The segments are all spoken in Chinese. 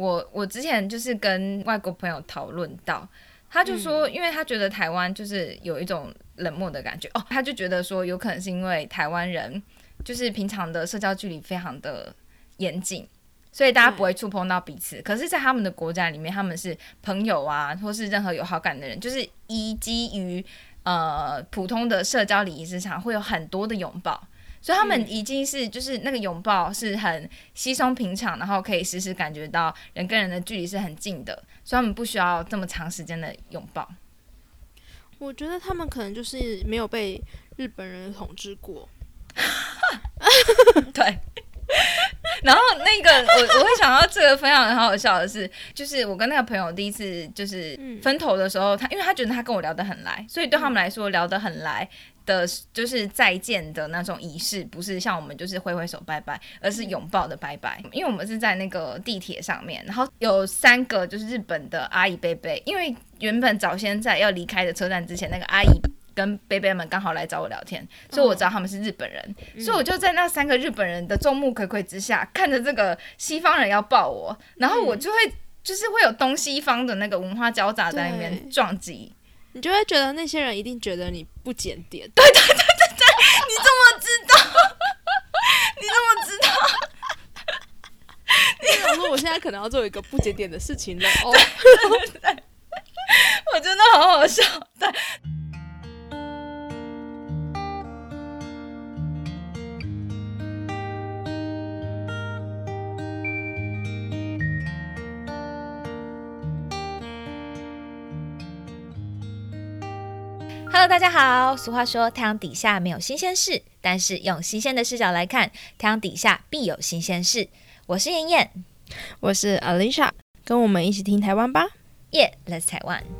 我我之前就是跟外国朋友讨论到，他就说，因为他觉得台湾就是有一种冷漠的感觉哦，他就觉得说有可能是因为台湾人就是平常的社交距离非常的严谨，所以大家不会触碰到彼此。可是，在他们的国家里面，他们是朋友啊，或是任何有好感的人，就是以基于呃普通的社交礼仪之上，会有很多的拥抱。所以他们已经是就是那个拥抱是很稀松平常，然后可以时时感觉到人跟人的距离是很近的，所以他们不需要这么长时间的拥抱。我觉得他们可能就是没有被日本人统治过。对。然后那个我我会想到这个分享很好笑的是，就是我跟那个朋友第一次就是分头的时候，他因为他觉得他跟我聊得很来，所以对他们来说聊得很来。的就是再见的那种仪式，不是像我们就是挥挥手拜拜，而是拥抱的拜拜。因为我们是在那个地铁上面，然后有三个就是日本的阿姨贝贝，因为原本早先在要离开的车站之前，那个阿姨跟贝贝们刚好来找我聊天，所以我知道他们是日本人，所以我就在那三个日本人的众目睽睽之下，看着这个西方人要抱我，然后我就会就是会有东西方的那个文化交杂在里面撞击。你就会觉得那些人一定觉得你不检点。对对对对对，你怎么知道？你怎么知道？你怎么说我现在可能要做一个不检点的事情了？哦，我真的好好笑。对。Hello，大家好。俗话说，太阳底下没有新鲜事，但是用新鲜的视角来看，太阳底下必有新鲜事。我是妍妍，我是 Alicia，跟我们一起听台湾吧。Yeah，Let's Taiwan。我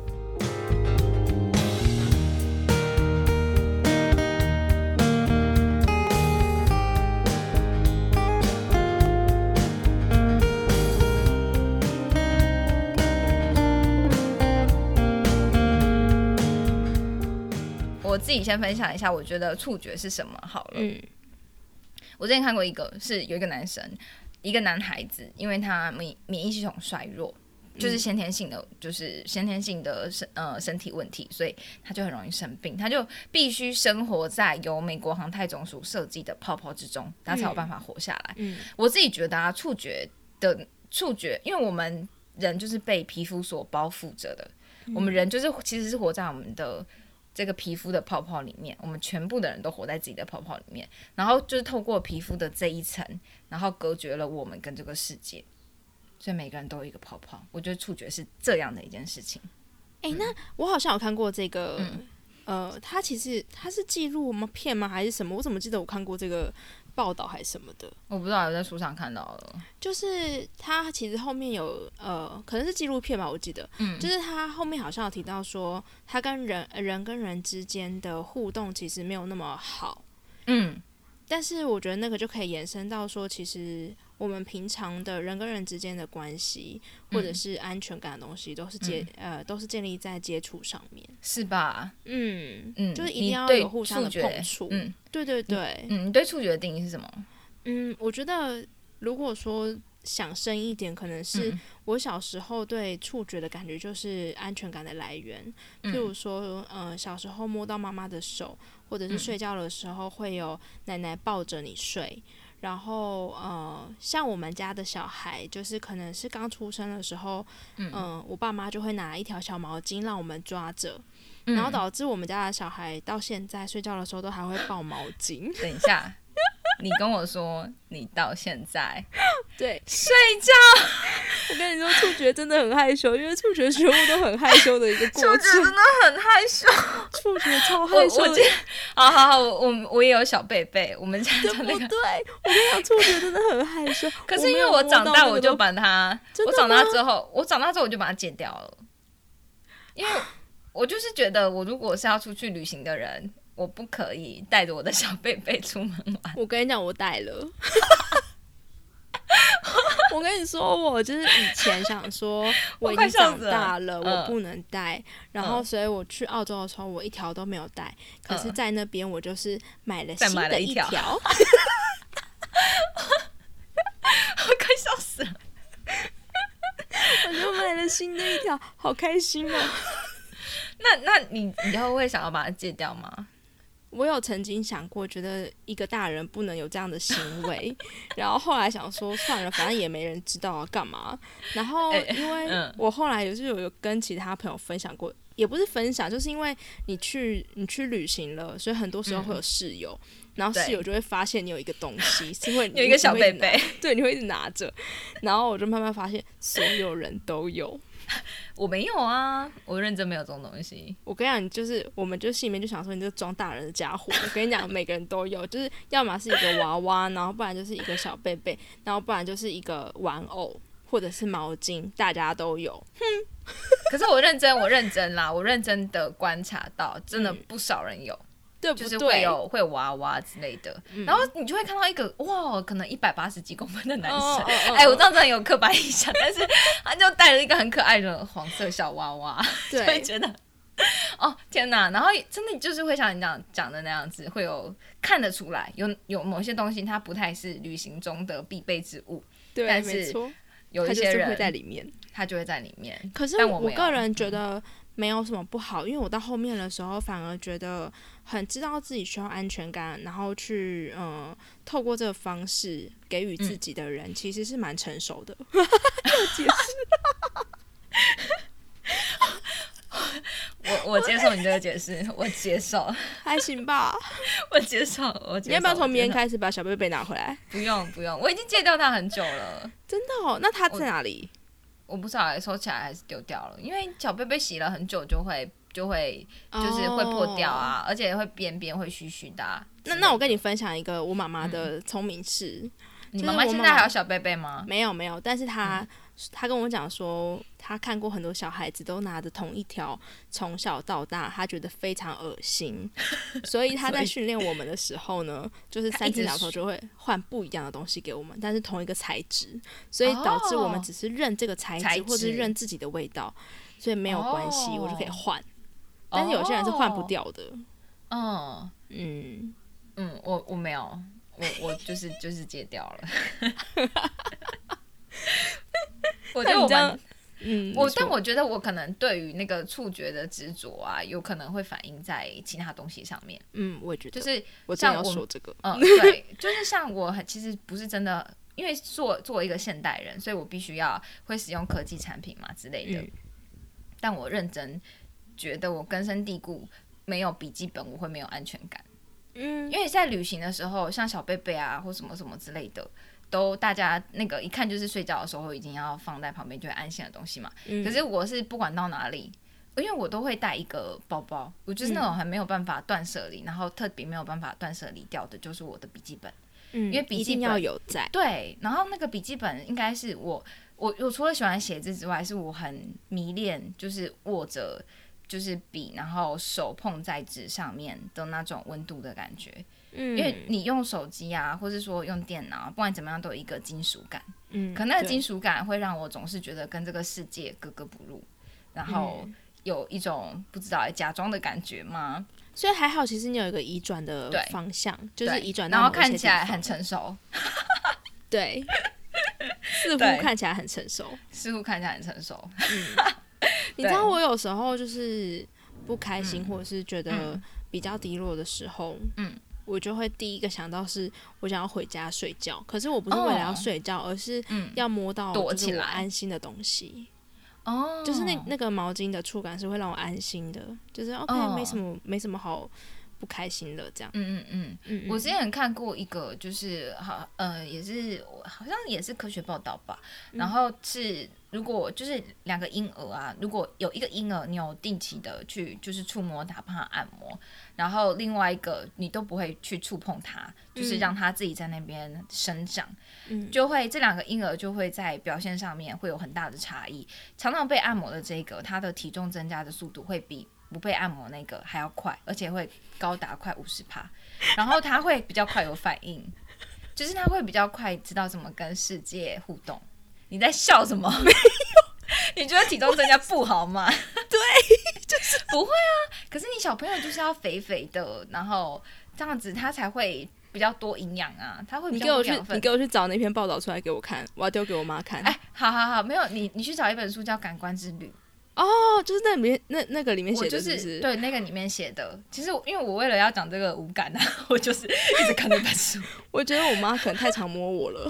自己先分享一下，我觉得触觉是什么好了。嗯，我之前看过一个，是有一个男生，一个男孩子，因为他免免疫系统衰弱，就是先天性的，就是先天性的身呃身体问题，所以他就很容易生病，他就必须生活在由美国航太总署设计的泡泡之中，他才有办法活下来。嗯，我自己觉得啊，触觉的触觉，因为我们人就是被皮肤所包覆着的，我们人就是其实是活在我们的。这个皮肤的泡泡里面，我们全部的人都活在自己的泡泡里面，然后就是透过皮肤的这一层，然后隔绝了我们跟这个世界，所以每个人都有一个泡泡。我觉得触觉是这样的一件事情。哎，那我好像有看过这个。呃，它其实它是记录我们片吗还是什么？我怎么记得我看过这个报道还是什么的？我不知道，有在书上看到了。就是他其实后面有呃，可能是纪录片吧，我记得，嗯，就是他后面好像有提到说，他跟人人跟人之间的互动其实没有那么好，嗯，但是我觉得那个就可以延伸到说，其实。我们平常的人跟人之间的关系，或者是安全感的东西，都是接呃，都是建立在接触上面，是吧？嗯嗯，就是一定要有互相的碰触。嗯，对对对。嗯，你对触觉的定义是什么？嗯，我觉得如果说想深一点，可能是我小时候对触觉的感觉就是安全感的来源。譬如说，呃，小时候摸到妈妈的手，或者是睡觉的时候会有奶奶抱着你睡。然后，呃，像我们家的小孩，就是可能是刚出生的时候，嗯，我爸妈就会拿一条小毛巾让我们抓着，然后导致我们家的小孩到现在睡觉的时候都还会抱毛巾。等一下。你跟我说，你到现在 对睡觉。我跟你说，触觉真的很害羞，因为触觉全部都很害羞的一个过程。触觉真的很害羞，触觉超害羞。好好好，我我我也有小贝贝，我们家的那个对？我跟你讲，触觉真的很害羞。可是因为我长大，我就把它，我长大之后，我长大之后我就把它剪掉了，因为我就是觉得，我如果是要出去旅行的人。我不可以带着我的小贝贝出门玩。我跟你讲，我带了。我跟你说，我就是以前想说，我已经长大了，我不能带。然后，所以我去澳洲的时候，我一条都没有带。可是，在那边，我就是买了新的一条。我快笑死了！我就买了新的一条，好开心哦！那那你以后会想要把它戒掉吗？我有曾经想过，觉得一个大人不能有这样的行为，然后后来想说算了，反正也没人知道要干嘛。然后因为我后来也是有有跟其他朋友分享过，也不是分享，就是因为你去你去旅行了，所以很多时候会有室友，然后室友就会发现你有一个东西，是会 有一个小贝贝，对，你会一直拿着，然后我就慢慢发现所有人都有。我没有啊，我认真没有这种东西。我跟你讲，就是我们就心里面就想说，你这个装大人的家伙。我跟你讲，每个人都有，就是要么是一个娃娃，然后不然就是一个小贝贝，然后不然就是一个玩偶或者是毛巾，大家都有。哼，可是我认真，我认真啦，我认真的观察到，真的不少人有。对，就是会有会有娃娃之类的，然后你就会看到一个哇，可能一百八十几公分的男生，哎，我这样子很有刻板印象，但是 他就带了一个很可爱的黄色小娃娃，就会觉得哦天哪，然后真的就是会像你讲讲的那样子，会有看得出来，有有某些东西它不太是旅行中的必备之物，对，但是有一些人会在里面，他就会在里面。可是我个人觉得。没有什么不好，因为我到后面的时候反而觉得很知道自己需要安全感，然后去嗯透过这个方式给予自己的人，其实是蛮成熟的。解释，我我接受你这个解释，我接受，还行吧，我接受，我你要不要从明天开始把小贝贝拿回来？不用不用，我已经戒掉它很久了。真的哦？那它在哪里？我不知道，收起来还是丢掉了，因为小贝贝洗了很久就会就会就是会破掉啊，而且会边边会虚虚的。那那我跟你分享一个我妈妈的聪明事，你妈妈现在还有小贝贝吗？没有没有，但是她。他跟我讲说，他看过很多小孩子都拿着同一条，从小到大，他觉得非常恶心，所以他在训练我们的时候呢，就是三天两头就会换不一样的东西给我们，但是同一个材质，所以导致我们只是认这个材质，或者是认自己的味道，所以没有关系，我就可以换。但是有些人是换不掉的。嗯。嗯。嗯，我我没有，我我就是就是戒掉了。我觉得我们，嗯，我但我觉得我可能对于那个触觉的执着啊，有可能会反映在其他东西上面。嗯，我也觉得，就是我像要说这个，嗯，对，就是像我其实不是真的，因为做作为一个现代人，所以我必须要会使用科技产品嘛之类的。但我认真觉得，我根深蒂固没有笔记本，我会没有安全感。嗯，因为在旅行的时候，像小贝贝啊，或什么什么之类的。都大家那个一看就是睡觉的时候已经要放在旁边就会安心的东西嘛。可是我是不管到哪里，因为我都会带一个包包，我就是那种还没有办法断舍离，然后特别没有办法断舍离掉的，就是我的笔记本。嗯，因为笔记本要有在。对，然后那个笔记本应该是我我我除了喜欢写字之外，是我很迷恋，就是握着就是笔，然后手碰在纸上面的那种温度的感觉。嗯，因为你用手机啊，或者说用电脑，不管怎么样都有一个金属感。嗯，可那个金属感会让我总是觉得跟这个世界格格不入，然后有一种不知道假装的感觉吗？所以还好，其实你有一个移转的方向，就是移转，然后看起来很成熟。对，似乎看起来很成熟，似乎看起来很成熟。嗯，你知道我有时候就是不开心，或者是觉得比较低落的时候，嗯。我就会第一个想到是我想要回家睡觉，可是我不是为了要睡觉，而是要摸到就是我安心的东西。哦，就是那那个毛巾的触感是会让我安心的，就是 OK，没什么没什么好不开心的这样。嗯嗯嗯，我之前看过一个，就是好呃，也是好像也是科学报道吧，然后是。如果就是两个婴儿啊，如果有一个婴儿，你有定期的去就是触摸它，帮他按摩，然后另外一个你都不会去触碰它，就是让他自己在那边生长，就会这两个婴儿就会在表现上面会有很大的差异。常常被按摩的这个，他的体重增加的速度会比不被按摩那个还要快，而且会高达快五十帕，然后他会比较快有反应，就是他会比较快知道怎么跟世界互动。你在笑什么？没有？你觉得体重增加不好吗？对，就是不会啊。可是你小朋友就是要肥肥的，然后这样子他才会比较多营养啊，他会比你给我去较你给我去找那篇报道出来给我看，我要丢给我妈看。哎，好好好，没有你，你去找一本书叫《感官之旅》，哦，就是那里面那那个里面写的就是？对那个里面写的。其实因为我为了要讲这个无感啊，我就是一直看那本书。我觉得我妈可能太常摸我了。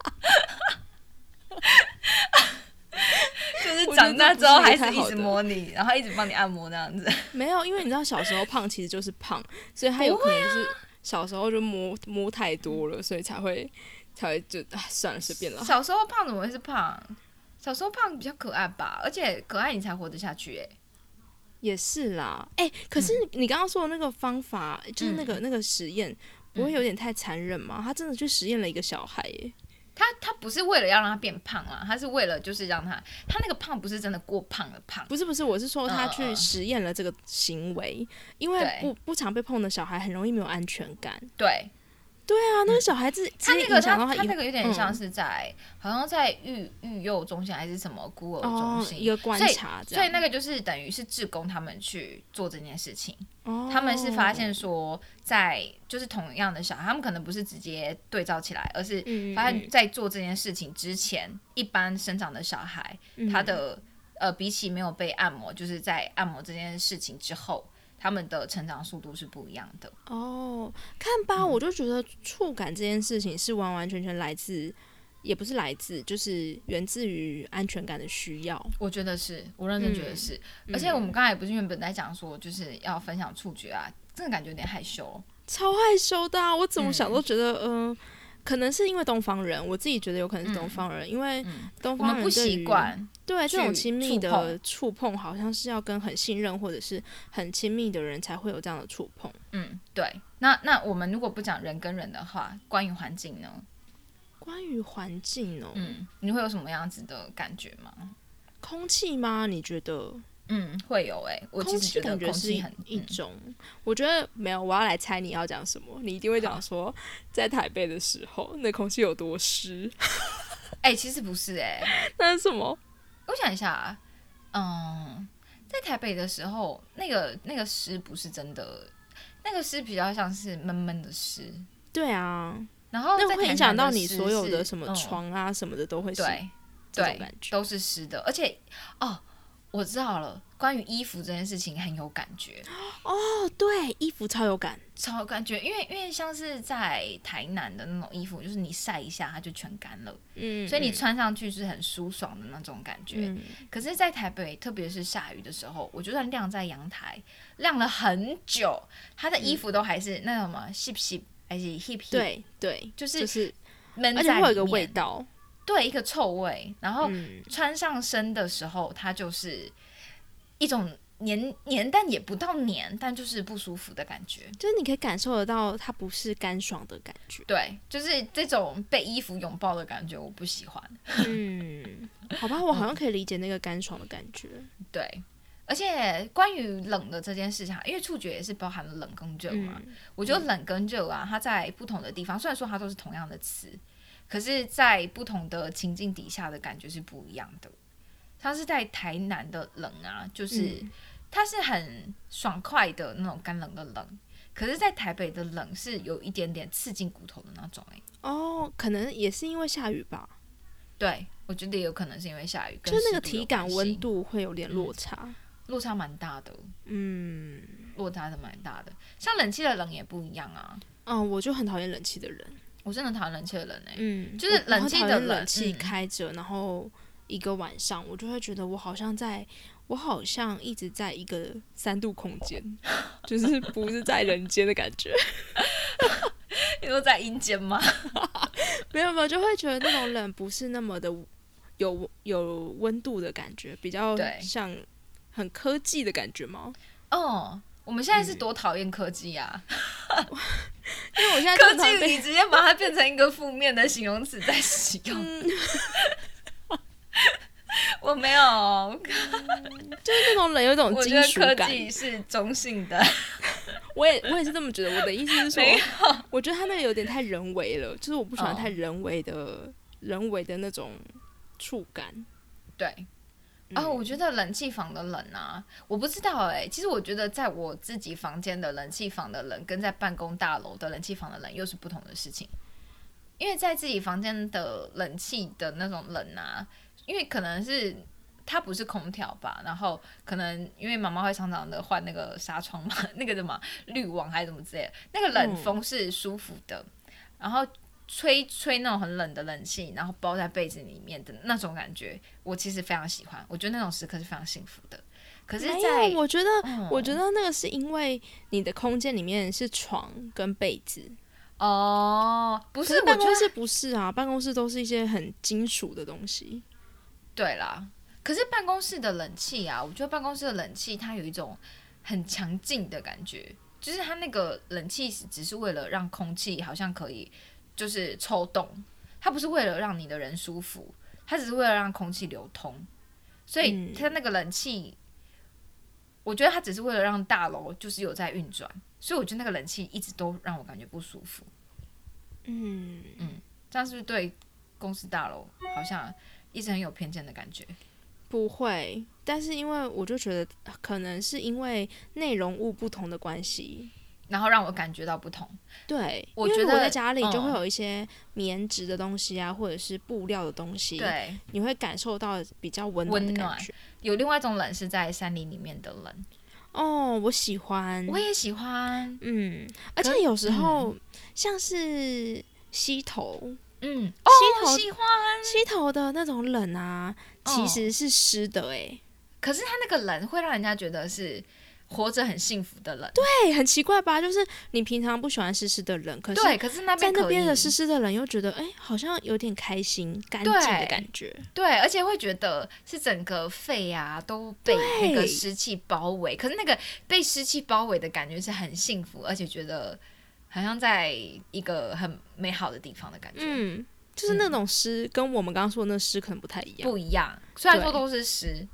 就是长大之后还是一直摸你，然后一直帮你按摩那样子。没有，因为你知道小时候胖其实就是胖，所以他有可能就是小时候就摸摸太多了，所以才会才会就哎算了随便了。小时候胖怎么会是胖？小时候胖比较可爱吧，而且可爱你才活得下去哎、也是啦，哎、可是你刚刚说的那个方法，就是那个、那个实验，不会有点太残忍吗？他真的去实验了一个小孩耶，他他不是为了要让他变胖啊，他是为了就是让他他那个胖不是真的过胖的胖，不是不是，我是说他去嗯。实验了这个行为，因为不不常被碰的小孩很容易没有安全感。对对啊，那个小孩子他那个他他那个有点嗯。像是在、好像在育育幼中心还是什么孤儿中哦心。一个观察所以那个就是等于是志工他们去做这件事情，哦他们是发现说，在就是同样的小孩，他们可能不是直接对照起来，而是嗯发现在做这件事情之前，一般生长的小孩，他的呃比起没有被按摩，就是在按摩这件事情之后，他们的成长速度是不一样的。哦，看吧，嗯我就觉得触感这件事情是完完全全来自，也不是来自，就是源自于安全感的需要。我觉得是，我认真觉得是。而且我们刚才不是原本在讲说，就是要分享触觉啊，真的感觉有点害羞。超害羞的、啊，我怎么想都觉得，嗯、可能是因为东方人，我自己觉得有可能是东方人，因为东方人对于习惯，对这种亲密的触碰触碰，好像是要跟很信任或者是很亲密的人才会有这样的触碰。嗯，对。那那我们如果不讲人跟人的话，关于环境呢？关于环境哦，嗯，你会有什么样子的感觉吗？空气吗？你觉得？嗯，会有诶、我其实觉得感觉是一空气很嗯一种，我觉得没有，我要来猜你要讲什么，你一定会讲说，在台北的时候，那空气有多湿，哎、其实不是诶、那是什么？我想一下啊，嗯，在台北的时候，那个那个湿不是真的，那个湿比较像是闷闷的湿，对啊，然后那会影响到你所有的什么嗯床啊什么的都会是对。都是湿的，而且哦，我知道了，关于衣服这件事情很有感觉，哦，对，衣服超有感，超有感觉，因为因为像是在台南的那种衣服，就是你晒一下它就全干了，嗯，所以你嗯。穿上去是很舒爽的那种感觉。嗯。可是，在台北，特别是下雨的时候，我就算晾在阳台晾了很久，它的衣服都还是那种什么 hip hip 还是 hip hip，，对对，就是就是，闷而且会有一个在里面味道，对，一个臭味，然后嗯，穿上身的时候，它就是一种黏黏，但也不到黏，但就是不舒服的感觉。就是你可以感受得到它不是干爽的感觉。对，就是这种被衣服拥抱的感觉，我不喜欢。嗯，好吧，我好像可以理解那个干爽的感觉。对，而且关于冷的这件事情啊，因为触觉也是包含了冷跟热嘛。嗯我觉得冷跟热啊，它在不同的地方，虽然说它都是同样的词，可是，在不同的情境底下的感觉是不一样的。它是在台南的冷啊，就是、嗯它是很爽快的那种干冷的冷，可是，在台北的冷是有一点点刺进骨头的那种、欸。哦，可能也是因为下雨吧，对，我觉得也有可能是因为下雨，跟就是那个体感温度会有点落差。落差蛮大的，嗯，落差是蛮大的。像冷气的冷也不一样啊，嗯，我就很讨厌冷气的人。我真的讨厌冷气的人哎、嗯，就是冷气的冷气嗯开着，然后一个晚上，我就会觉得我好像在，我好像一直在一个三度空间，就是不是在人间的感觉。你说在阴间吗？没有没有，就会觉得那种冷不是那么的有有温度的感觉，比较像很科技的感觉吗？哦，我们现在是多讨厌科技啊！因为我现在科技你直接把它变成一个负面的形容词在使用。嗯 我没有，就是那种人有一种金我觉得属感。科技是中性的。我也我也是这么觉得。我的意思是说，我觉得他那个有点太人为了，就是我不喜欢哦太人为的、人为的那种触感。对，啊，我觉得冷气房的冷啊，我不知道哎。其实我觉得在我自己房间的冷气房的冷，跟在办公大楼的冷气房的冷又是不同的事情。因为在自己房间的冷气的那种冷啊，因为可能是它不是空调吧，然后可能因为妈妈会常常的换那个纱窗嘛，那个什么滤网还是什么之类的，那个冷风是舒服的，然后。吹吹那种很冷的冷气，然后包在被子里面的那种感觉，我其实非常喜欢。我觉得那种时刻是非常幸福的。可是，在我觉得，我觉得那个是因为你的空间里面是床跟被子哦，不是办公室不是啊，办公室都是一些很金属的东西。对啦，可是办公室的冷气啊，我觉得办公室的冷气它有一种很强劲的感觉，就是它那个冷气只是为了让空气好像可以。就是抽动，它不是为了让你的人舒服，它只是为了让空气流通，所以它那个冷气，我觉得它只是为了让大楼就是有在运转，所以我觉得那个冷气一直都让我感觉不舒服。嗯嗯，这样是不是对公司大楼好像一直很有偏见的感觉？不会，但是因为我就觉得可能是因为内容物不同的关系。然后让我感觉到不同。对，我觉得我在家里就会有一些棉质的东西啊，或者是布料的东西。对，你会感受到比较温温暖。有另外一种冷是在山林里面的冷。哦，我喜欢，我也喜欢。嗯，而且有时候像是溪头，嗯，溪头喜欢溪头的那种冷啊，其实是湿的哎。可是它那个冷会让人家觉得是。活着很幸福的人，对，很奇怪吧？就是你平常不喜欢湿湿的人，可是对，可是那边在那边的湿湿的人又觉得，哎，好像有点开心、干净的感觉。对，而且会觉得是整个肺啊都被那个湿气包围，可是那个被湿气包围的感觉是很幸福，而且觉得好像在一个很美好的地方的感觉。嗯，就是那种湿，跟我们刚刚说的那湿可能不太一样。不一样，虽然说都是湿，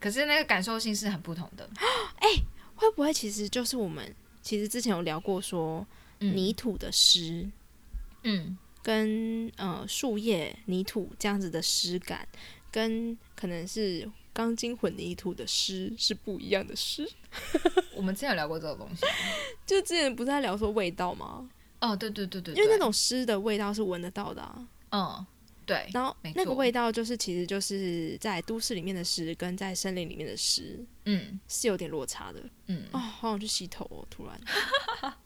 可是那个感受性是很不同的。哎。会不会其实就是我们其实之前有聊过说泥土的湿，嗯，跟呃树叶泥土这样子的湿感，跟可能是钢筋混凝土的湿是不一样的湿。我们之前有聊过这个东西，就之前不是在聊说味道吗？哦，对对对对，因为那种湿的味道是闻得到的啊。嗯。对，然后那个味道就是，其实就是在都市里面的湿跟在森林里面的湿，嗯，是有点落差的，嗯，哦，好想去洗头哦，突然，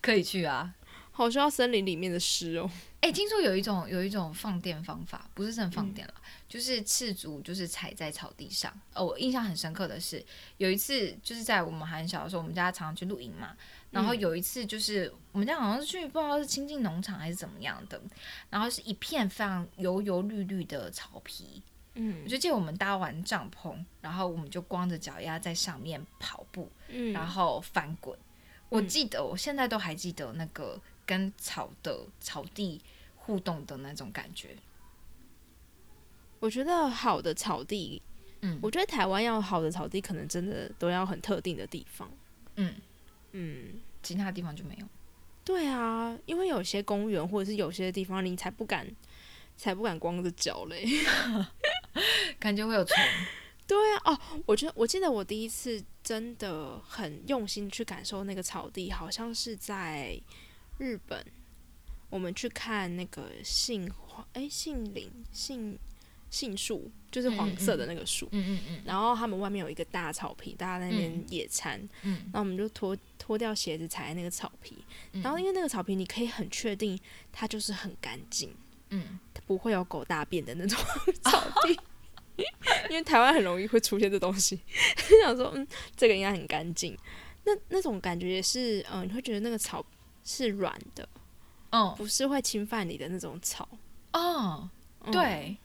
可以去啊，好需要森林里面的湿哦。哎，听说有一种有一种放电方法，不是真放电了，就是赤足，就是踩在草地上。哦，我印象很深刻的是，有一次就是在我们很小的时候，我们家常常去露营嘛。然后有一次就是我们家好像是去不知道是亲近农场还是怎么样的，然后是一片非常油油绿绿的草皮。嗯，我就记得我们搭完帐篷，然后我们就光着脚丫在上面跑步，然后翻滚。我记得我现在都还记得那个。跟草的草地互动的那种感觉，我觉得好的草地，嗯，我觉得台湾要好的草地，可能真的都要很特定的地方，嗯嗯，其他地方就没有。对啊，因为有些公园或者是有些地方，你才不敢，才不敢光着脚嘞，感觉会有虫。对啊，哦，我觉得我记得我第一次真的很用心去感受那个草地，好像是在。日本，我们去看那个杏花，哎，杏林、杏杏树，就是黄色的那个树。嗯嗯嗯。然后他们外面有一个大草坪，大家在那边野餐。嗯。然后我们就脱脱掉鞋子踩在那个草坪，然后因为那个草坪你可以很确定它就是很干净，嗯，它不会有狗大便的那种 草地。因为台湾很容易会出现这东西，就想说嗯，这个应该很干净。那那种感觉也是，嗯，你会觉得那个草。是软的，嗯，不是会侵犯你的那种草，哦，对，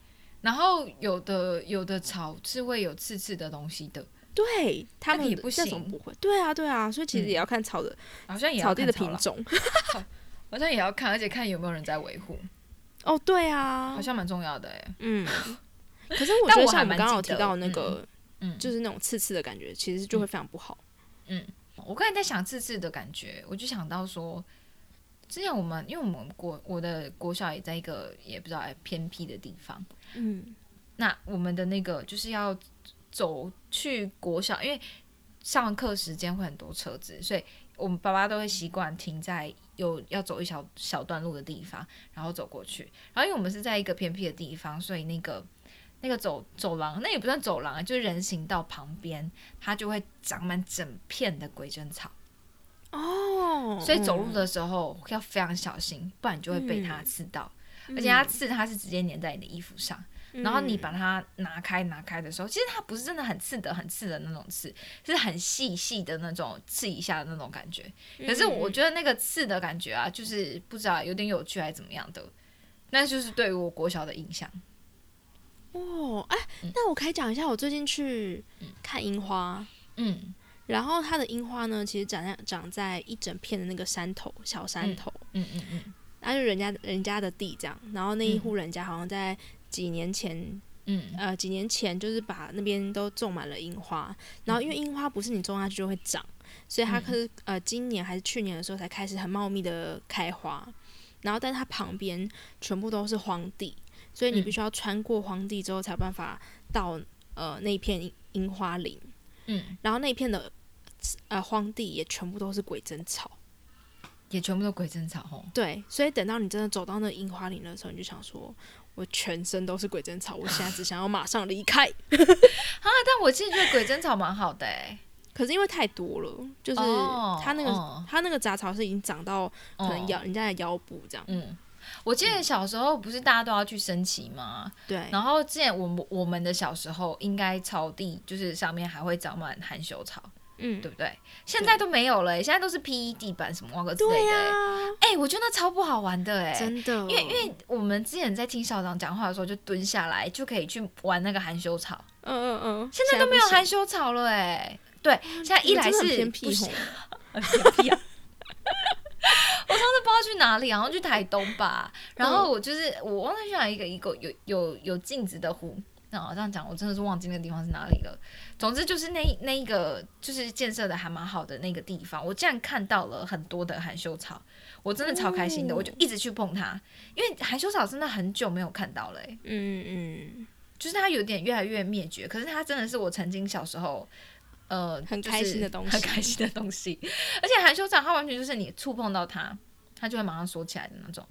然后有的有的草是会有刺刺的东西的，对，他们也不行，不会，对啊，对啊，所以其实也要看草的，好像也草地的品种 好像也要看，而且看有没有人在维护，哦，对啊，好像蛮重要的哎，嗯，可是我觉得像我们刚刚有提到那个，嗯，就是那种刺刺的感觉，其实就会非常不好，嗯。我刚才在想刺刺的感觉，我就想到说，之前我们因为我们国我的国小也在一个也不知道偏僻的地方，嗯，那我们的那个就是要走去国小，因为上课时间会很多车子，所以我们爸爸都会习惯停在有要走一小小段路的地方，然后走过去。然后因为我们是在一个偏僻的地方，所以那个那个走走廊，那也不算走廊，就是人行道旁边，它就会长满整片的鬼针草。哦，所以走路的时候要非常小心，不然就会被它刺到。而且它刺，它是直接粘在你的衣服上。然后你把它拿开拿开的时候，其实它不是真的很刺的、很刺的那种刺，是很细细的那种刺一下的那种感觉。可是我觉得那个刺的感觉啊，就是不知道有点有趣还是怎么样的，那就是对于我国小的印象。哦，哎，那我可以讲一下，我最近去看樱花，嗯，然后它的樱花呢，其实长在长在一整片的那个山头，小山头，嗯嗯嗯。那就人家人家的地这样，然后那一户人家好像在几年前，嗯。呃几年前就是把那边都种满了樱花，然后因为樱花不是你种下去就会长，所以它可是呃今年还是去年的时候才开始很茂密的开花，然后但它旁边全部都是荒地，所以你必须要穿过荒地之后才有办法到呃那片樱花林，嗯，然后那片的呃荒地也全部都是鬼针草。也全部都鬼针草吼。对，所以等到你真的走到那樱花林的时候，你就想说，我全身都是鬼针草，我现在只想要马上离开。啊！但我其实觉得鬼针草蛮好的哎，可是因为太多了，就是它那个它那个杂草是已经长到可能腰人家的腰部这样。嗯，我记得小时候不是大家都要去升旗吗？对。然后之前我们我们的小时候，应该草地就是上面还会长满含羞草。嗯，对不对？现在都没有了，现在都是 PE 地板什么那个之类的。哎，我觉得超不好玩的，哎，真的。因为因为我们之前在听校长讲话的时候，就蹲下来就可以去玩那个含羞草。嗯嗯嗯。现在都没有含羞草了，哎。对，现在一来是偏僻，很偏僻。我上次不知道去哪里，然后去台东吧。然后我就是我忘了去哪一个一个有有有镜子的湖。那这样讲，我真的是忘记那个地方是哪里了。总之就是那那一个就是建设的还蛮好的那个地方，我竟然看到了很多的含羞草，我真的超开心的，我就一直去碰它，因为含羞草真的很久没有看到了，嗯嗯，就是它有点越来越灭绝，可是它真的是我曾经小时候呃很开心的东西，很开心的东西，而且含羞草它完全就是你触碰到它，它就会马上缩起来的那种。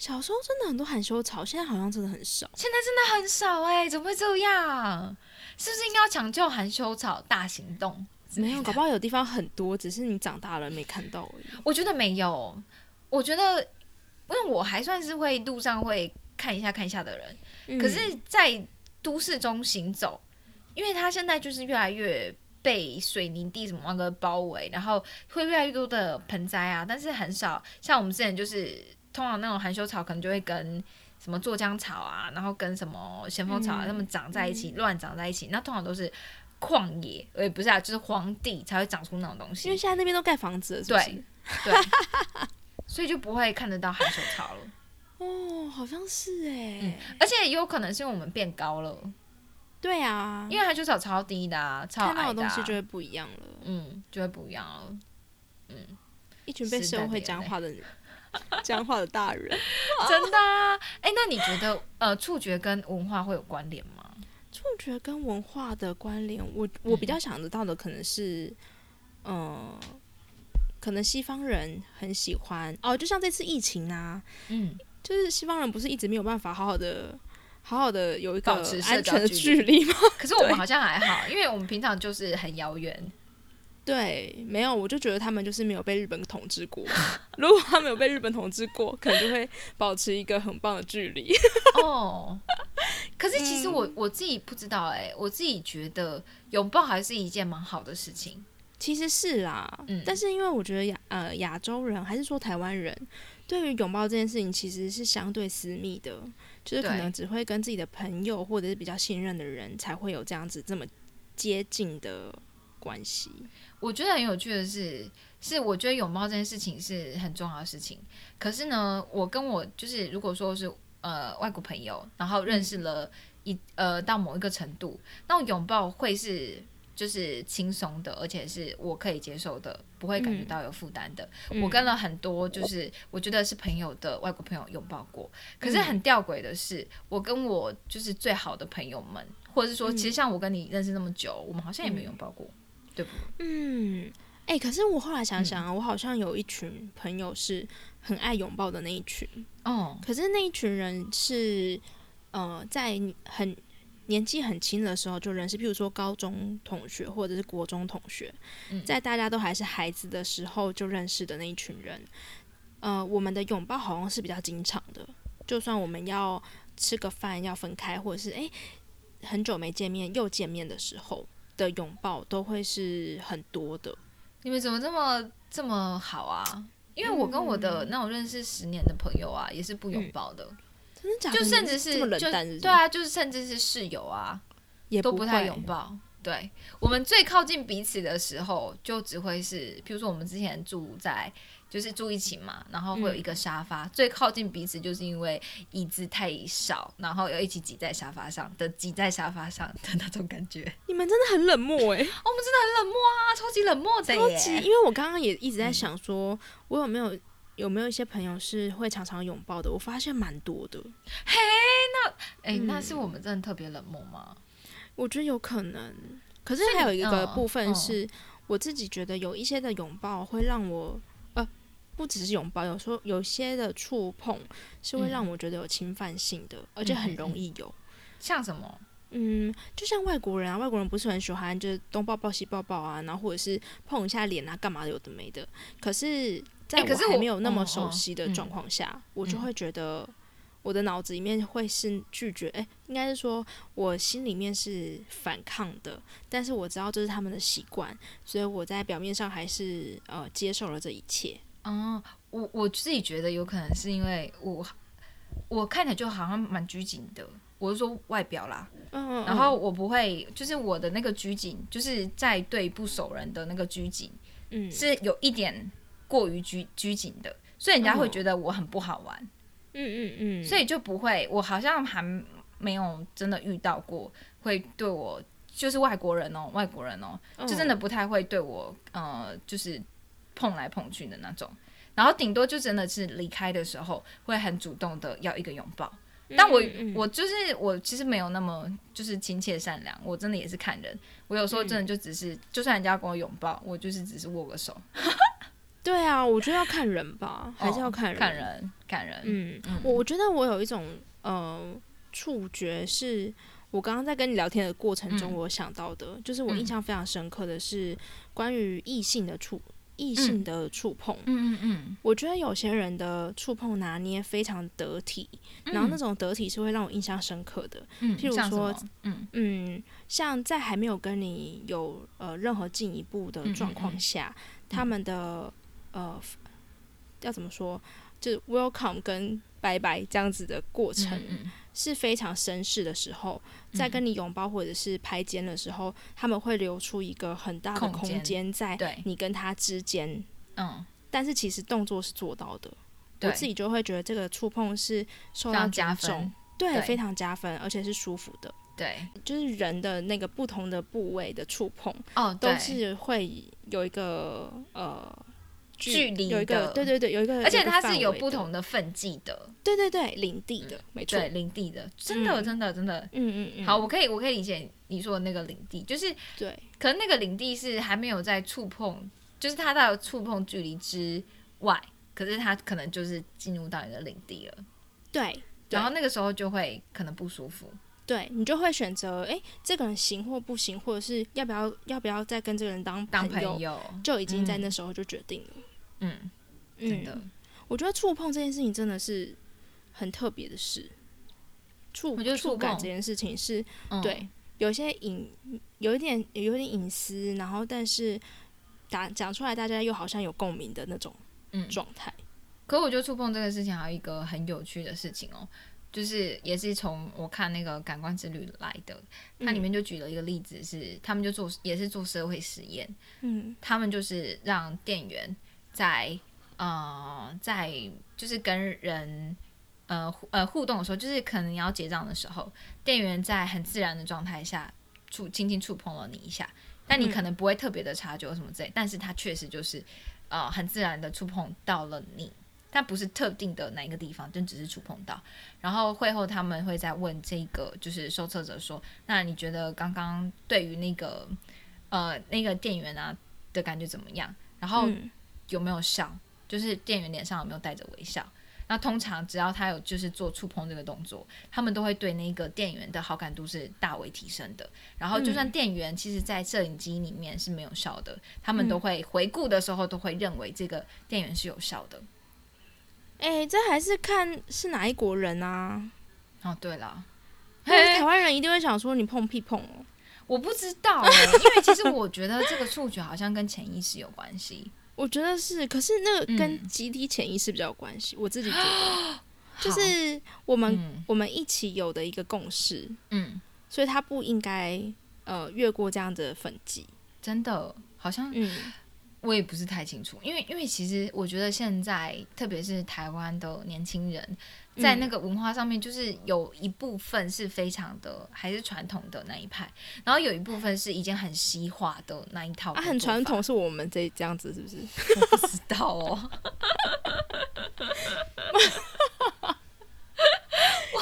小时候真的很多含羞草，现在好像真的很少。现在真的很少哎，怎么会这样？是不是应该要抢救含羞草大行动？没有，搞不好有地方很多，只是你长大了没看到而已。我觉得没有，我觉得，因为我还算是会路上会看一下看一下的人，可是，在都市中行走，因为它现在就是越来越被水泥地什么那个包围，然后会越来越多的盆栽啊，但是很少像我们之前就是。通常那种含羞草可能就会跟什么做浆草啊，然后跟什么咸丰草啊，它们长在一起，乱长在一起。那通常都是旷野，呃，不是啊，就是荒地才会长出那种东西。因为现在那边都盖房子了，对对，所以就不会看得到含羞草了。哦，好像是哎，而且也有可能是因为我们变高了。对啊，因为含羞草超低的，超矮的东西就会不一样了。嗯，就会不一样了。嗯，一群被社会僵化的人。讲话的大人，真的啊？哎，那你觉得呃，触觉跟文化会有关联吗？触觉跟文化的关联，我我比较想得到的可能是，嗯，可能西方人很喜欢哦，就像这次疫情啊，嗯，就是西方人不是一直没有办法好好的、好好的有一个安全的距离吗？可是我们 好像还好，因为我们平常就是很遥远。对，没有，我就觉得他们就是没有被日本统治过。如果他们有被日本统治过，可能就会保持一个很棒的距离。哦，可是其实我我自己不知道，哎，我自己觉得拥抱还是一件蛮好的事情。其实是啦，嗯，但是因为我觉得亚呃亚洲人还是说台湾人，对于拥抱这件事情其实是相对私密的，就是可能只会跟自己的朋友或者是比较信任的人才会有这样子这么接近的关系。我觉得很有趣的是，是我觉得拥抱这件事情是很重要的事情。可是呢，我跟我就是如果说是呃外国朋友，然后认识了一呃到某一个程度，那种拥抱会是就是轻松的，而且是我可以接受的，不会感觉到有负担的。我跟了很多就是我觉得是朋友的外国朋友拥抱过，可是很吊诡的是，我跟我就是最好的朋友们，或者是说，其实像我跟你认识那么久，我们好像也没有拥抱过，对不？嗯，哎，可是我后来想想啊，我好像有一群朋友是很爱拥抱的那一群哦，可是那一群人是呃在很。年纪很轻的时候就认识，譬如说高中同学或者是国中同学，在大家都还是孩子的时候就认识的那一群人，呃，我们的拥抱好像是比较经常的。就算我们要吃个饭要分开，或者是诶很久没见面又见面的时候的拥抱，都会是很多的。你们怎么这么这么好啊？因为我跟我的那种认识十年的朋友啊，也是不拥抱的。就甚至是就对啊，就是甚至是室友啊，也都不太拥抱。对我们最靠近彼此的时候，就只会是，比如说我们之前住在就是住一起嘛，然后会有一个沙发，最靠近彼此就是因为椅子太少，然后要一起挤在沙发上的挤在沙发上的那种感觉。你们真的很冷漠哎，我们真的很冷漠啊，超级冷漠的耶。超级，因为我刚刚也一直在想说，我有没有。有没有一些朋友是会常常拥抱的？我发现蛮多的。嘿，那哎，那是我们真的特别冷漠吗？我觉得有可能。可是还有一个部分是，我自己觉得有一些的拥抱会让我，呃，不只是拥抱，有时候有些的触碰是会让我觉得有侵犯性的，而且很容易有。像什么？嗯，就像外国人啊，外国人不是很喜欢就是东抱抱西抱抱啊，然后或者是碰一下脸啊，干嘛有的没的。可是。在我还没有那么熟悉的状况下，我就会觉得我的脑子里面会是拒绝，哎，应该是说我心里面是反抗的，但是我知道这是他们的习惯，所以我在表面上还是呃接受了这一切。哦，我我自己觉得有可能是因为我我看起来就好像蛮拘谨的，我是说外表啦，嗯，然后我不会，就是我的那个拘谨，就是在对不熟人的那个拘谨，嗯，是有一点。过于拘拘谨的，所以人家会觉得我很不好玩。嗯嗯嗯，所以就不会，我好像还没有真的遇到过会对我，就是外国人哦，外国人哦，就真的不太会对我，呃，就是碰来碰去的那种。然后顶多就真的是离开的时候会很主动的要一个拥抱。但我我就是我其实没有那么就是亲切善良，我真的也是看人。我有时候真的就只是，就算人家跟我拥抱，我就是只是握个手。对啊，我觉得要看人吧，还是要看人。看人，看人。嗯，我我觉得我有一种呃触觉，是我刚刚在跟你聊天的过程中，我想到的，就是我印象非常深刻的是关于异性的触异性的触碰。嗯嗯嗯。我觉得有些人的触碰拿捏非常得体，然后那种得体是会让我印象深刻的。嗯。譬如说，嗯嗯，像在还没有跟你有呃任何进一步的状况下，他们的。呃，要怎么说？就是 welcome 跟拜拜这样子的过程是非常绅士的时候，在跟你拥抱或者是拍肩的时候，他们会留出一个很大的空间在你跟他之间。嗯，但是其实动作是做到的。我自己就会觉得这个触碰是受到加分，对，非常加分，而且是舒服的。对，就是人的那个不同的部位的触碰，哦，都是会有一个呃。距离有一个，对对对，有一个，而且它是有不同的分际的，对对对，领地的，没错，领地的，真的真的真的，嗯嗯嗯，好，我可以我可以理解你说的那个领地，就是对，可能那个领地是还没有在触碰，就是它到触碰距离之外，可是它可能就是进入到你的领地了，对，然后那个时候就会可能不舒服。对你就会选择，哎，这个人行或不行，或者是要不要要不要再跟这个人当朋友，就已经在那时候就决定了。嗯，真的，我觉得触碰这件事情真的是很特别的事。触触感这件事情是对有些隐有一点有点隐私，然后但是打讲出来大家又好像有共鸣的那种状态。可我觉得触碰这个事情还有一个很有趣的事情哦。就是也是从我看那个感官之旅来的，它里面就举了一个例子，是他们就做也是做社会实验，嗯，他们就是让店员在呃在就是跟人呃呃互动的时候，就是可能你要结账的时候，店员在很自然的状态下触轻轻触碰了你一下，但你可能不会特别的察觉什么之类，但是他确实就是呃很自然的触碰到了你。但不是特定的哪一个地方，就只是触碰到。然后会后他们会再问这个，就是受测者说：“那你觉得刚刚对于那个呃那个店员啊的感觉怎么样？然后有没有笑？就是店员脸上有没有带着微笑？那通常只要他有就是做触碰这个动作，他们都会对那个店员的好感度是大为提升的。然后就算店员其实，在摄影机里面是没有笑的，他们都会回顾的时候都会认为这个店员是有笑的。”哎，这还是看是哪一国人啊？哦，对了，台湾人一定会想说你碰屁碰哦。我不知道哎，因为其实我觉得这个触觉好像跟潜意识有关系。我觉得是，可是那个跟集体潜意识比较有关系。我自己觉得，就是我们我们一起有的一个共识。嗯，所以他不应该呃越过这样的粉级。真的，好像嗯。我也不是太清楚，因为因为其实我觉得现在特别是台湾的年轻人，在那个文化上面，就是有一部分是非常的还是传统的那一派，然后有一部分是已经很西化的那一套。啊，很传统是我们这这样子是不是？我不知道哦。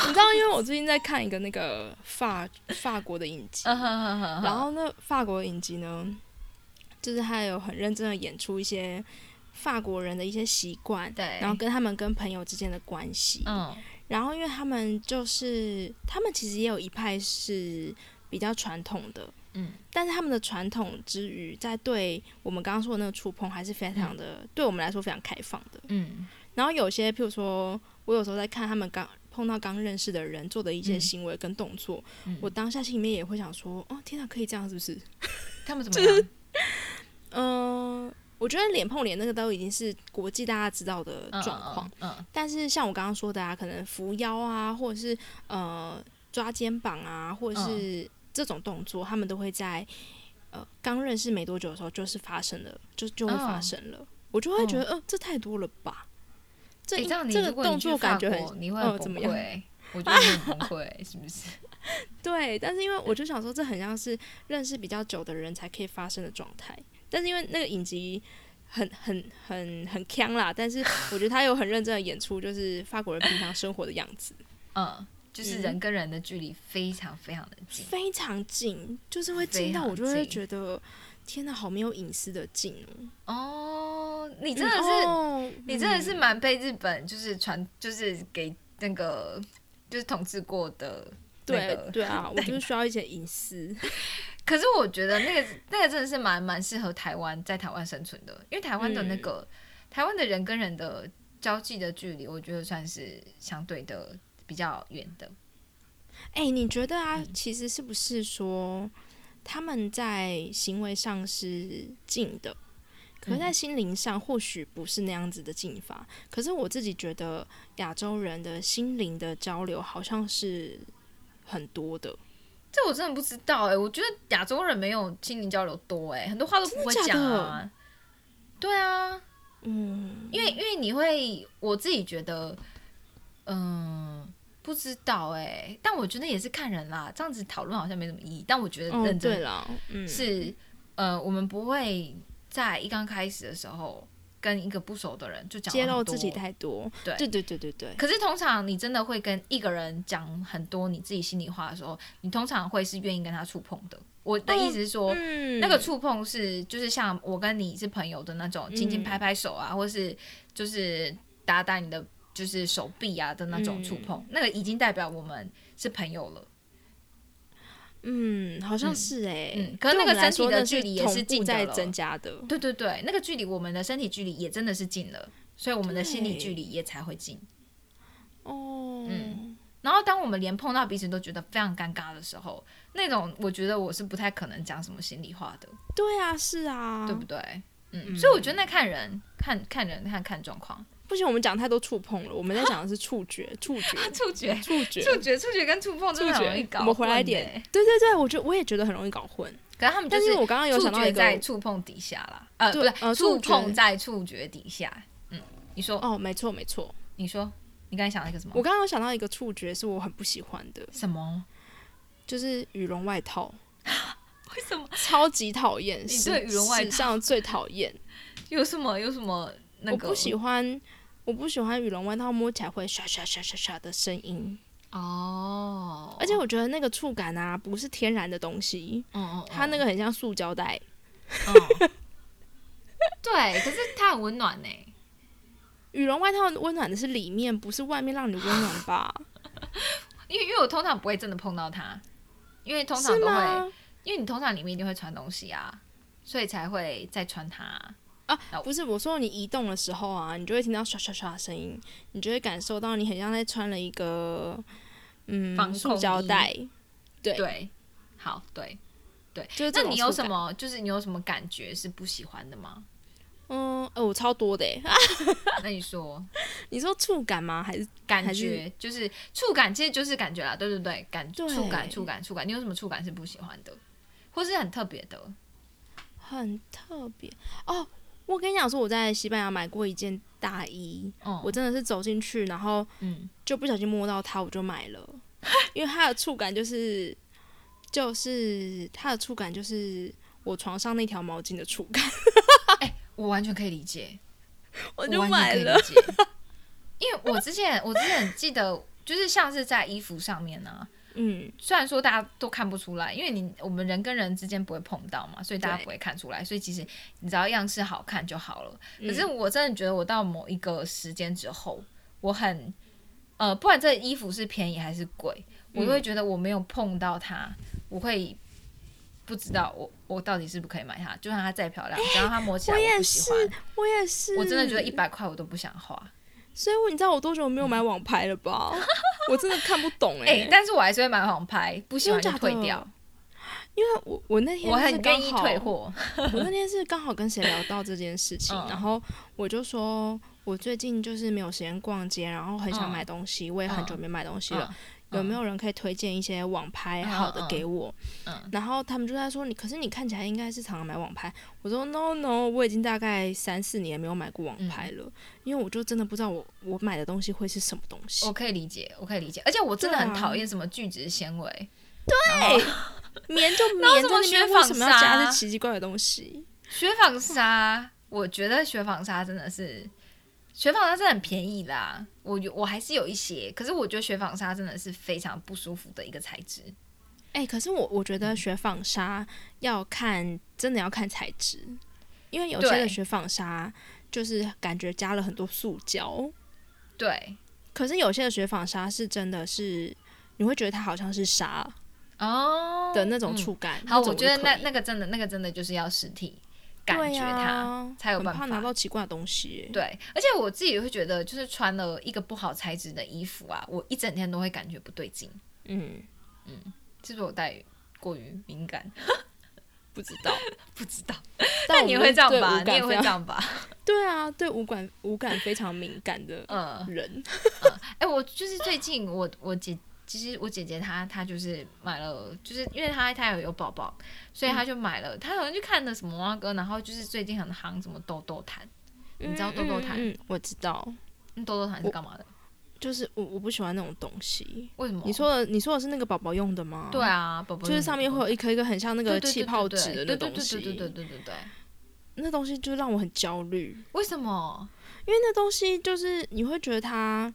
你知道，因为我最近在看一个那个法法国的影集，然后那法国的影集呢。就是他有很认真的演出一些法国人的一些习惯，对，然后跟他们跟朋友之间的关系，嗯，然后因为他们就是他们其实也有一派是比较传统的，嗯，但是他们的传统之余，在对我们刚刚说的那个触碰还是非常的，对我们来说非常开放的，嗯，然后有些譬如说我有时候在看他们刚碰到刚认识的人做的一些行为跟动作，我当下心里面也会想说，哦，天哪，可以这样是不是？他们怎么样？嗯，我觉得脸碰脸那个都已经是国际大家知道的状况。嗯，但是像我刚刚说的啊，可能扶腰啊，或者是呃抓肩膀啊，或者是这种动作，他们都会在呃刚认识没多久的时候就是发生了，就就会发生了。我就会觉得，呃，这太多了吧？这这个动作感觉很，你会怎么样？我觉得你不会，是不是？对，但是因为我就想说，这很像是认识比较久的人才可以发生的状态。但是因为那个影集很很很很强啦，但是我觉得他有很认真的演出，就是法国人平常生活的样子。嗯，就是人跟人的距离非常非常的近，非常近，就是会近到我就会觉得天哪，好没有隐私的近哦。哦，你真的是，你真的是蛮被日本就是传，就是给那个就是统治过的。对对啊，我就是需要一些隐私。可是我觉得那个那个真的是蛮蛮适合台湾在台湾生存的，因为台湾的那个台湾的人跟人的交际的距离，我觉得算是相对的比较远的。哎，你觉得啊？其实是不是说他们在行为上是近的，可是在心灵上或许不是那样子的近法？可是我自己觉得亚洲人的心灵的交流好像是。很多的，这我真的不知道哎。我觉得亚洲人没有心灵交流多哎，很多话都不会讲啊。对啊，嗯，因为因为你会，我自己觉得，嗯，不知道哎。但我觉得也是看人啦，这样子讨论好像没什么意义。但我觉得认真是，呃，我们不会在一刚开始的时候。跟一个不熟的人就讲揭露自己太多，对对对对对对。可是通常你真的会跟一个人讲很多你自己心里话的时候，你通常会是愿意跟他触碰的。我的意思是说，那个触碰是就是像我跟你是朋友的那种，轻轻拍拍手啊，或是就是打打你的就是手臂啊的那种触碰，那个已经代表我们是朋友了。嗯，好像是哎，嗯，可是那个身体的距离也是近在增加的，对对对，那个距离我们的身体距离也真的是近了，所以我们的心理距离也才会近。哦，嗯，然后当我们连碰到彼此都觉得非常尴尬的时候，那种我觉得我是不太可能讲什么心里话的。对啊，是啊，对不对？嗯，所以我觉得那看人，看看人，看看状况。不行，我们讲太多触碰了。我们在讲的是触觉，触觉，触觉，触觉，触觉，触觉跟触碰真的很容易搞。我们回来点，对对对，我觉得我也觉得很容易搞混。可是他们就是我刚刚有想到一个在触碰底下啦，呃，不对，触碰在触觉底下。嗯，你说哦，没错没错。你说，你刚才想到一个什么？我刚刚有想到一个触觉是我很不喜欢的。什么？就是羽绒外套。为什么？超级讨厌，羽绒外史上最讨厌。有什么？有什么？那个我不喜欢，我不喜欢羽绒外套摸起来会唰唰唰唰唰的声音。哦。而且我觉得那个触感啊，不是天然的东西。嗯它那个很像塑胶袋。对，可是它很温暖呢。羽绒外套温暖的是里面，不是外面让你温暖吧？因为因为我通常不会真的碰到它，因为通常都会，因为你通常里面一定会穿东西啊，所以才会再穿它啊。不是我说你移动的时候啊，你就会听到唰唰唰的声音，你就会感受到你很像在穿了一个嗯塑胶袋。对对，好对对，就是那你有什么就是你有什么感觉是不喜欢的吗？嗯，哦，超多的哎。那你说，你说触感吗？还是感觉？就是触感，其实就是感觉啦。对对对，感触感，触感，触感。你有什么触感是不喜欢的，或是很特别的？很特别哦。我跟你讲说，我在西班牙买过一件大衣，我真的是走进去，然后嗯，就不小心摸到它，我就买了，因为它的触感就是，就是它的触感就是我床上那条毛巾的触感。哎我完全可以理解，我就买了。因为我之前我之前记得，就是像是在衣服上面呢，嗯，虽然说大家都看不出来，因为你我们人跟人之间不会碰到嘛，所以大家不会看出来。所以其实你只要样式好看就好了。可是我真的觉得，我到某一个时间之后，我很呃，不管这衣服是便宜还是贵，我都会觉得我没有碰到它，我会。不知道我我到底是不可以买它，就算它再漂亮，只要它摸起来我不喜欢，我也是，我真的觉得一百块我都不想花。所以你知道我多久没有买网拍了吧？我真的看不懂哎，但是我还是会买网拍，不喜欢就退掉。因为我我那天我很愿意退货，我那天是刚好跟谁聊到这件事情，然后我就说我最近就是没有时间逛街，然后很想买东西，我也很久没买东西了。有没有人可以推荐一些网拍好的给我？然后他们就在说你，可是你看起来应该是常常买网拍。我说 no no，我已经大概三四年没有买过网拍了，因为我就真的不知道我我买的东西会是什么东西。我可以理解，我可以理解，而且我真的很讨厌什么聚酯纤维。对，棉就 棉，为什么要加这奇奇怪的东西？雪纺纱，我觉得雪纺纱真的是。雪纺纱是很便宜啦，我我还是有一些，可是我觉得雪纺纱真的是非常不舒服的一个材质。哎，可是我我觉得雪纺纱要看，真的要看材质，因为有些的雪纺纱就是感觉加了很多塑胶。对，可是有些的雪纺纱是真的是，你会觉得它好像是纱哦的那种触感。好，我觉得那那个真的那个真的就是要实体。感觉它才有办法拿到奇怪的东西。对，而且我自己会觉得，就是穿了一个不好材质的衣服啊，我一整天都会感觉不对劲。嗯嗯，是不是我带过于敏感？不知道，不知道。但你会这样吧？你也会这样吧？对啊，对五感五感非常敏感的人。哎，我就是最近我我姐。其实我姐姐她她就是买了，就是因为她她有有宝宝，所以她就买了。她好像去看的什么蛙哥，然后就是最近很夯什么痘痘毯，你知道痘痘毯？我知道。痘痘毯是干嘛的？就是我我不喜欢那种东西。为什么？你说的你说的是那个宝宝用的吗？对啊，宝宝就是上面会有一颗一个很像那个气泡纸的那东西。对对对对对对对。那东西就让我很焦虑。为什么？因为那东西就是你会觉得它。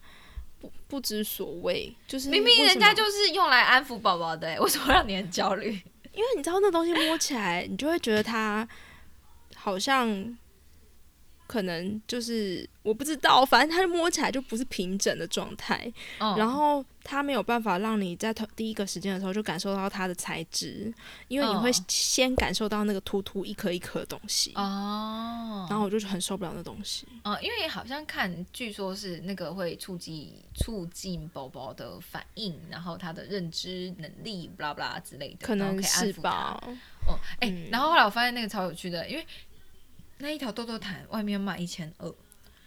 不不知所谓，就是明明人家就是用来安抚宝宝的，为什么让你很焦虑？因为你知道那东西摸起来，你就会觉得它好像。可能就是我不知道，反正它摸起来就不是平整的状态，然后它没有办法让你在头第一个时间的时候就感受到它的材质，因为你会先感受到那个突突一颗一颗的东西哦，然后我就很受不了那东西哦，因为好像看据说是那个会促进促进宝宝的反应，然后他的认知能力，b 拉 a 拉之类的，可能是吧？哦，哎，然后后来我发现那个超有趣的，因为。那一条豆豆毯外面卖一千二，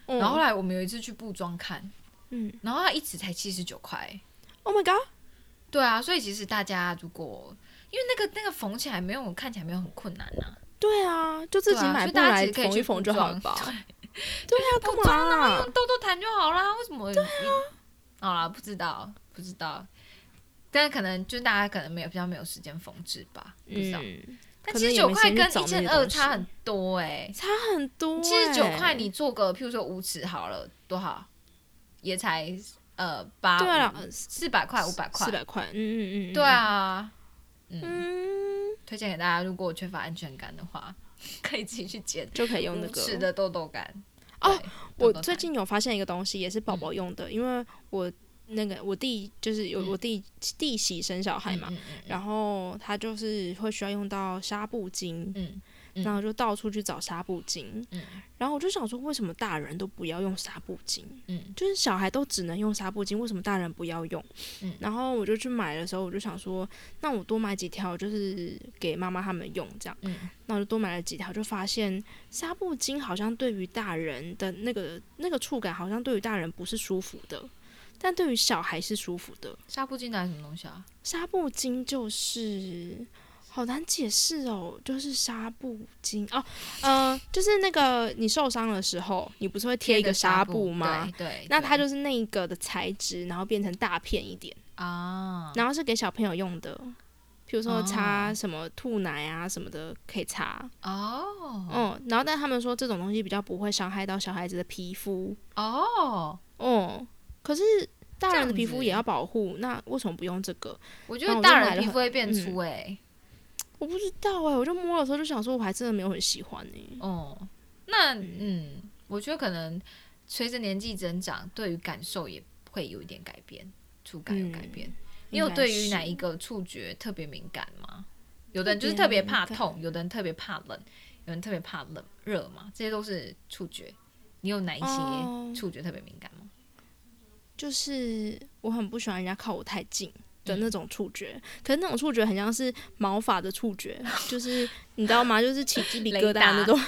然后后来我们有一次去布庄看，嗯，然后它一尺才七十九块。Oh my god！对啊，所以其实大家如果因为那个那个缝起来没有看起来没有很困难呐。对啊，就自己买布来缝一缝就好了。对啊，干嘛？用豆豆毯就好啦。为什么？对啊。好啦，不知道，不知道。但是可能就大家可能没有比较没有时间缝制吧，不知道。可能七十九块跟一一千二差很多哎，差很多。七十九块你做个，譬如说五尺好了，多少？也才呃八对啊，四百块五百块，四百块，嗯嗯嗯，对啊，嗯，推荐给大家，如果缺乏安全感的话，可以自己去剪，就可以用那 个尺的痘痘干。哦，我最近有发现一个东西，也是宝宝用的，因为我。那个我弟就是有我弟弟媳生小孩嘛，然后他就是会需要用到纱布巾，然后就到处去找纱布巾，然后我就想说，为什么大人都不要用纱布巾？嗯就是小孩都只能用纱布巾，为什么大人不要用？嗯然后我就去买的时候，我就想说，那我多买几条，就是给妈妈他们用这样。那我就多买了几条，就发现纱布巾好像对于大人的那个那个触感，好像对于大人不是舒服的。但对于小孩是舒服的。纱布巾是什么东西啊？纱布巾就是好难解释哦，就是纱布巾哦，呃，就是那个你受伤的时候，你不是会贴一个纱布吗？对，那它就是那个的材质，然后变成大片一点啊，然后是给小朋友用的，比如说擦什么吐奶啊什么的可以擦哦，嗯，然后但他们说这种东西比较不会伤害到小孩子的皮肤哦，哦。可是大人的皮肤也要保护，那为什么不用这个？我觉得大人皮肤会变粗哎，我不知道哎，我就摸的时候就想说，我还真的没有很喜欢呢。哦，那嗯，我觉得可能随着年纪增长，对于感受也会有一点改变，触感有改变。你有对于哪一个触觉特别敏感吗？有的人就是特别怕痛，有的人特别怕冷，有人特别怕冷热嘛，这些都是触觉。你有哪一些触觉特别敏感吗？就是我很不喜欢人家靠我太近。的那种触觉，可是那种触觉很像是毛发的触觉，就是你知道吗？就是起鸡皮疙瘩那种，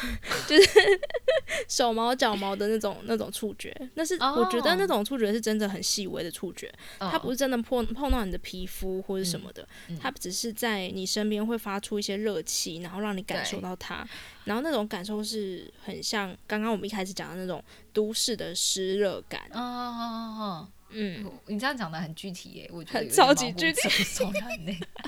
就是 手毛脚毛的那种那种触觉。那是我觉得那种触觉是真的很细微的触觉，它不是真的碰碰到你的皮肤或者什么的，它只是在你身边会发出一些热气，然后让你感受到它，然后那种感受是很像刚刚我们一开始讲的那种都市的湿热感。嗯，你这样讲的很具体耶，我觉得 超级具体，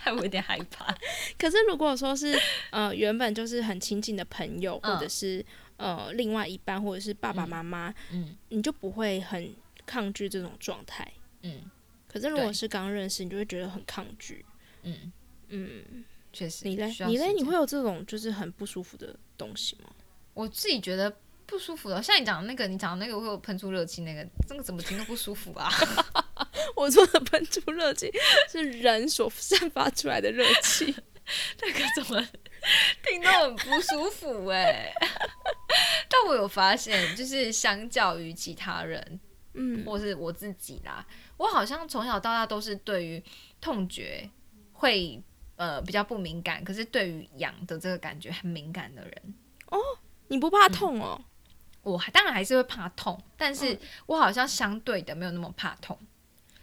害我 有点害怕。可是如果说是呃原本就是很亲近的朋友，或者是呃另外一半，或者是爸爸妈妈，嗯，你就不会很抗拒这种状态。嗯，可是如果是刚认识，你就会觉得很抗拒。嗯嗯，确实。你嘞？你嘞？你会有这种就是很不舒服的东西吗？我自己觉得。不舒服的，像你讲的那个，你讲的那个会有喷出热气，那个那个怎么听都不舒服啊！我说的喷出热气是人所散发出来的热气，那个怎么听都很不舒服哎！但我有发现，就是相较于其他人，嗯，或是我自己啦，我好像从小到大都是对于痛觉会呃比较不敏感，可是对于痒的这个感觉很敏感的人哦，你不怕痛哦？我当然还是会怕痛，但是我好像相对的没有那么怕痛，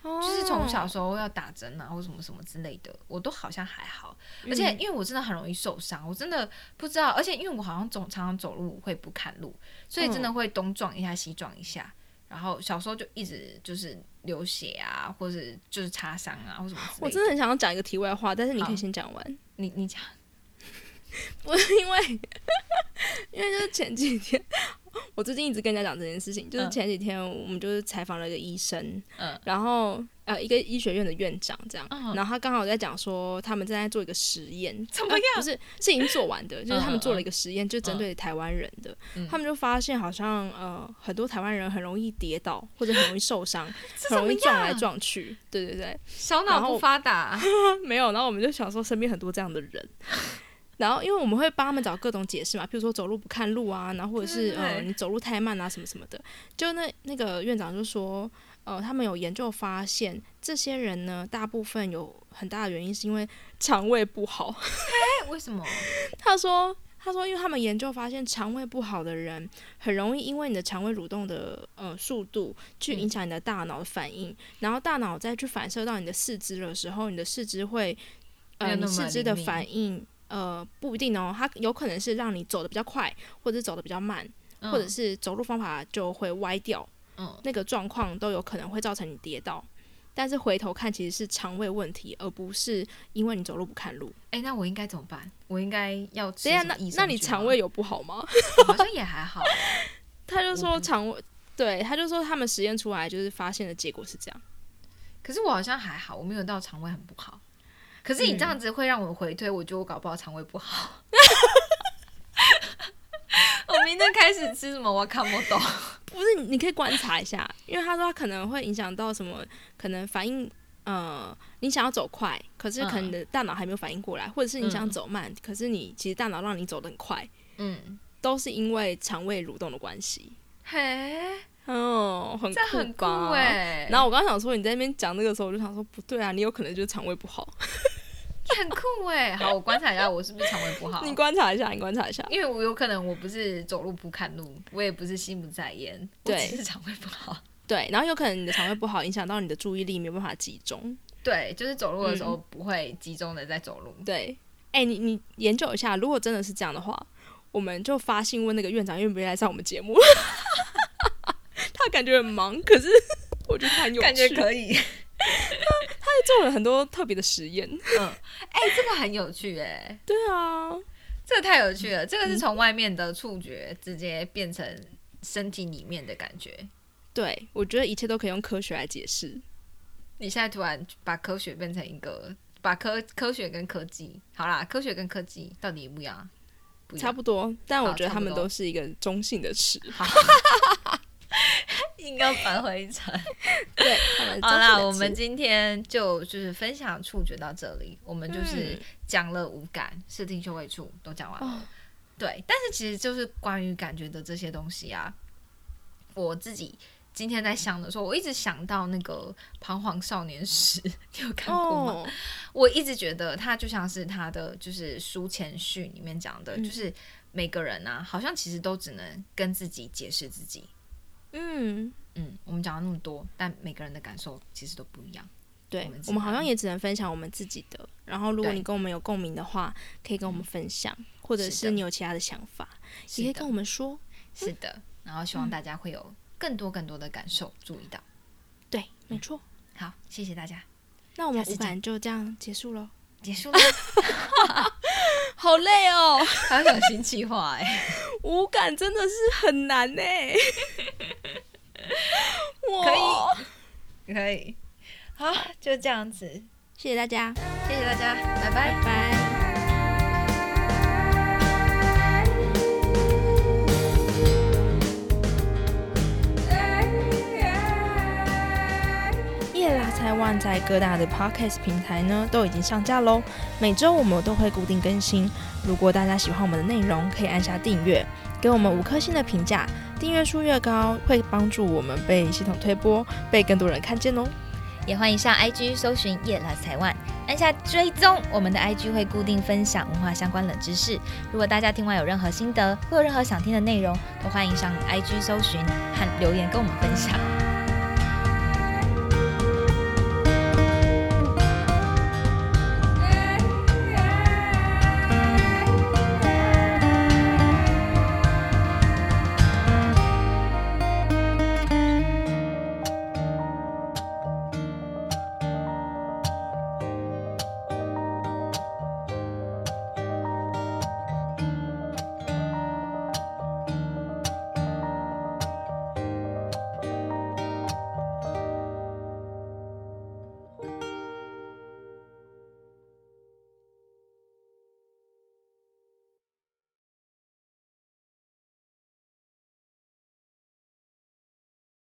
就是从小时候要打针啊或什么什么之类的，我都好像还好。而且因为我真的很容易受伤，我真的不知道。而且因为我好像总常常走路会不看路，所以真的会东撞一下西撞一下。然后小时候就一直就是流血啊，或者就是擦伤啊或什么。我真的很想要讲一个题外话，但是你可以先讲完。你你讲，我因为 因为就是前几天。我最近一直跟人家讲这件事情，就是前几天我们就是采访了一个医生，嗯，然后呃一个医学院的院长这样，然后他刚好在讲说他们正在做一个实验，怎么样？不是是已经做完的，就是他们做了一个实验，就针对台湾人的，他们就发现好像呃很多台湾人很容易跌倒或者很容易受伤，很容易撞来撞去，对对对，小脑不发达。没有，然后我们就想说身边很多这样的人。然后，因为我们会帮他们找各种解释嘛，比如说走路不看路啊，然后或者是呃你走路太慢啊什么什么的。就那那个院长就说，呃，他们有研究发现，这些人呢，大部分有很大的原因是因为肠胃不好。哎，为什么？他说，他说，因为他们研究发现，肠胃不好的人很容易因为你的肠胃蠕动的呃速度去影响你的大脑的反应，然后大脑再去反射到你的四肢的时候，你的四肢会呃你四肢的反应。呃，不一定哦，它有可能是让你走的比较快，或者走的比较慢，或者是走路方法就会歪掉，嗯，那个状况都有可能会造成你跌倒。但是回头看其实是肠胃问题，而不是因为你走路不看路。哎，那我应该怎么办？我应该要等下那那你肠胃有不好吗？好像也还好。他就说肠胃，对，他就说他们实验出来就是发现的结果是这样。可是我好像还好，我没有到肠胃很不好。可是你这样子会让我回推，我觉得我搞不好肠胃不好。我明天开始吃什么？我看不懂。不是，你可以观察一下，因为他说他可能会影响到什么，可能反应，呃，你想要走快，可是可能你的大脑还没有反应过来，或者是你想走慢，可是你其实大脑让你走得很快，嗯，都是因为肠胃蠕动的关系。嘿，哦，很很酷哎。然后我刚刚想说你在那边讲那个时候，我就想说不对啊，你有可能就是肠胃不好。很酷哎，好，我观察一下，我是不是肠胃不好？你观察一下，你观察一下，因为我有可能我不是走路不看路，我也不是心不在焉，对，是肠胃不好。对，然后有可能你的肠胃不好，影响到你的注意力，没有办法集中。对，就是走路的时候不会集中的在走路。对，哎，你你研究一下，如果真的是这样的话，我们就发信问那个院长愿不愿意来上我们节目。他感觉很忙，可是 我觉得很有趣，感觉可以。他也做了很多特别的实验，嗯，哎，这个很有趣，哎，对啊，这个太有趣了，这个是从外面的触觉直接变成身体里面的感觉，对我觉得一切都可以用科学来解释。你现在突然把科学变成一个，把科科学跟科技，好啦，科学跟科技到底不一样？差不多，但我觉得他们都是一个中性的词。硬要返回一层，对，好啦，我们今天就就是分享触觉到这里，我们就是讲了五感、视听嗅味触都讲完了。对，但是其实就是关于感觉的这些东西啊，我自己今天在想的时候，我一直想到那个《彷徨少年时》，你有看过吗？我一直觉得他就像是他的就是书前序里面讲的，就是每个人啊，好像其实都只能跟自己解释自己。嗯嗯，我们讲了那么多，但每个人的感受其实都不一样。对，我们好像也只能分享我们自己的。然后，如果你跟我们有共鸣的话，可以跟我们分享，或者是你有其他的想法，也可以跟我们说。是的，然后希望大家会有更多更多的感受，注意到。对，没错。好，谢谢大家。那我们五感就这样结束喽。结束了。好累哦，还要想新计划哎，五感真的是很难哎。可以，可以，好，就这样子，谢谢大家，谢谢大家，拜拜拜。台湾在各大的 podcast 平台呢都已经上架喽，每周我们都会固定更新。如果大家喜欢我们的内容，可以按下订阅，给我们五颗星的评价。订阅数越高，会帮助我们被系统推播，被更多人看见哦。也欢迎上 IG 搜寻夜来台湾，按下追踪。我们的 IG 会固定分享文化相关冷知识。如果大家听完有任何心得，或有任何想听的内容，都欢迎上 IG 搜寻和留言跟我们分享。